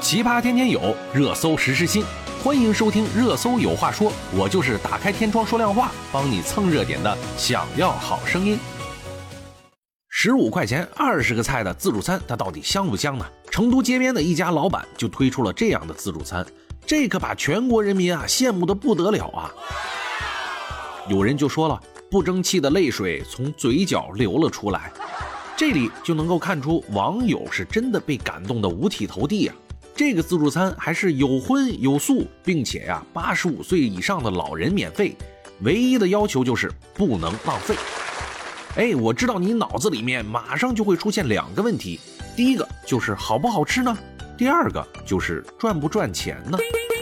奇葩天天有，热搜时时新。欢迎收听《热搜有话说》，我就是打开天窗说亮话，帮你蹭热点的。想要好声音，十五块钱二十个菜的自助餐，它到底香不香呢？成都街边的一家老板就推出了这样的自助餐，这可把全国人民啊羡慕的不得了啊！有人就说了，不争气的泪水从嘴角流了出来。这里就能够看出网友是真的被感动的五体投地啊！这个自助餐还是有荤有素，并且呀，八十五岁以上的老人免费，唯一的要求就是不能浪费。哎，我知道你脑子里面马上就会出现两个问题，第一个就是好不好吃呢？第二个就是赚不赚钱呢？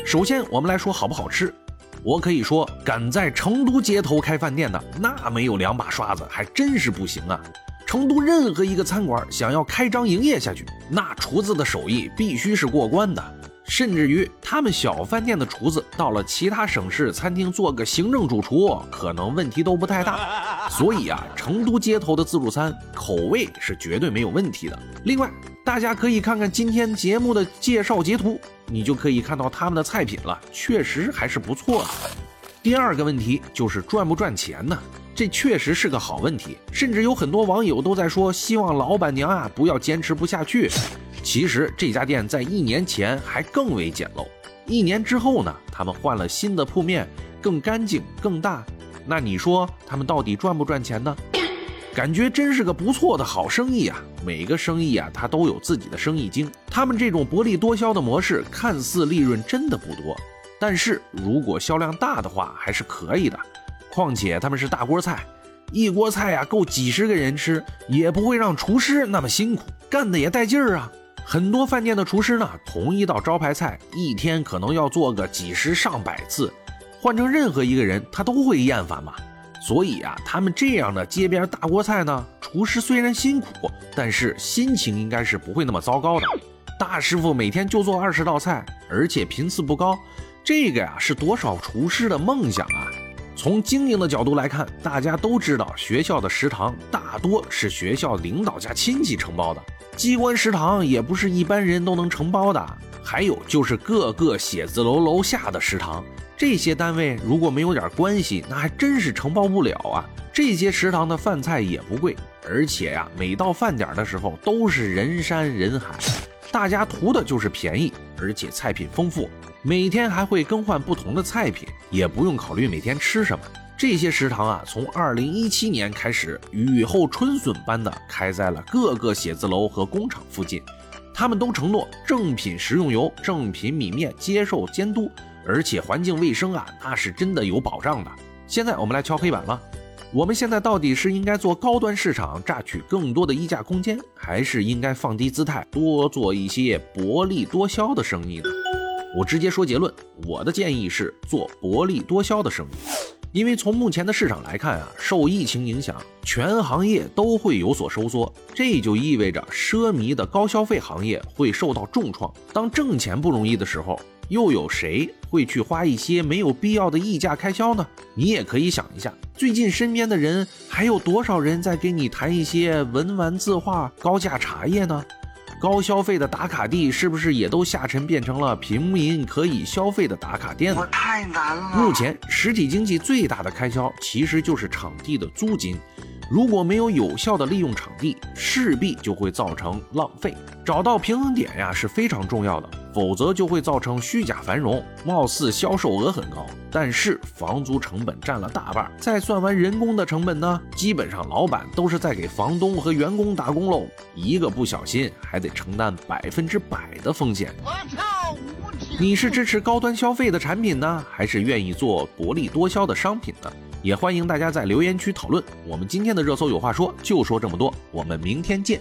首先我们来说好不好吃，我可以说敢在成都街头开饭店的，那没有两把刷子还真是不行啊！成都任何一个餐馆想要开张营业下去，那厨子的手艺必须是过关的。甚至于他们小饭店的厨子到了其他省市餐厅做个行政主厨，可能问题都不太大。所以啊，成都街头的自助餐口味是绝对没有问题的。另外，大家可以看看今天节目的介绍截图，你就可以看到他们的菜品了，确实还是不错的。第二个问题就是赚不赚钱呢？这确实是个好问题，甚至有很多网友都在说，希望老板娘啊不要坚持不下去。其实这家店在一年前还更为简陋，一年之后呢，他们换了新的铺面，更干净、更大。那你说他们到底赚不赚钱呢？感觉真是个不错的好生意啊！每个生意啊，它都有自己的生意经。他们这种薄利多销的模式，看似利润真的不多，但是如果销量大的话，还是可以的。况且他们是大锅菜，一锅菜呀够几十个人吃，也不会让厨师那么辛苦，干的也带劲儿啊。很多饭店的厨师呢，同一道招牌菜一天可能要做个几十上百次，换成任何一个人他都会厌烦嘛。所以啊，他们这样的街边大锅菜呢，厨师虽然辛苦，但是心情应该是不会那么糟糕的。大师傅每天就做二十道菜，而且频次不高，这个呀是多少厨师的梦想啊！从经营的角度来看，大家都知道，学校的食堂大多是学校领导家亲戚承包的，机关食堂也不是一般人都能承包的。还有就是各个写字楼楼下的食堂，这些单位如果没有点关系，那还真是承包不了啊。这些食堂的饭菜也不贵，而且呀，每到饭点的时候都是人山人海，大家图的就是便宜，而且菜品丰富。每天还会更换不同的菜品，也不用考虑每天吃什么。这些食堂啊，从二零一七年开始，雨后春笋般的开在了各个写字楼和工厂附近。他们都承诺正品食用油、正品米面接受监督，而且环境卫生啊，那是真的有保障的。现在我们来敲黑板了，我们现在到底是应该做高端市场，榨取更多的溢价空间，还是应该放低姿态，多做一些薄利多销的生意呢？我直接说结论，我的建议是做薄利多销的生意，因为从目前的市场来看啊，受疫情影响，全行业都会有所收缩，这就意味着奢靡的高消费行业会受到重创。当挣钱不容易的时候，又有谁会去花一些没有必要的溢价开销呢？你也可以想一下，最近身边的人还有多少人在跟你谈一些文玩字画、高价茶叶呢？高消费的打卡地是不是也都下沉变成了平民可以消费的打卡店呢？太难了。目前实体经济最大的开销其实就是场地的租金。如果没有有效的利用场地，势必就会造成浪费。找到平衡点呀是非常重要的，否则就会造成虚假繁荣。貌似销售额很高，但是房租成本占了大半，再算完人工的成本呢，基本上老板都是在给房东和员工打工喽。一个不小心还得承担百分之百的风险。我操！你是支持高端消费的产品呢，还是愿意做薄利多销的商品呢？也欢迎大家在留言区讨论。我们今天的热搜有话说，就说这么多，我们明天见。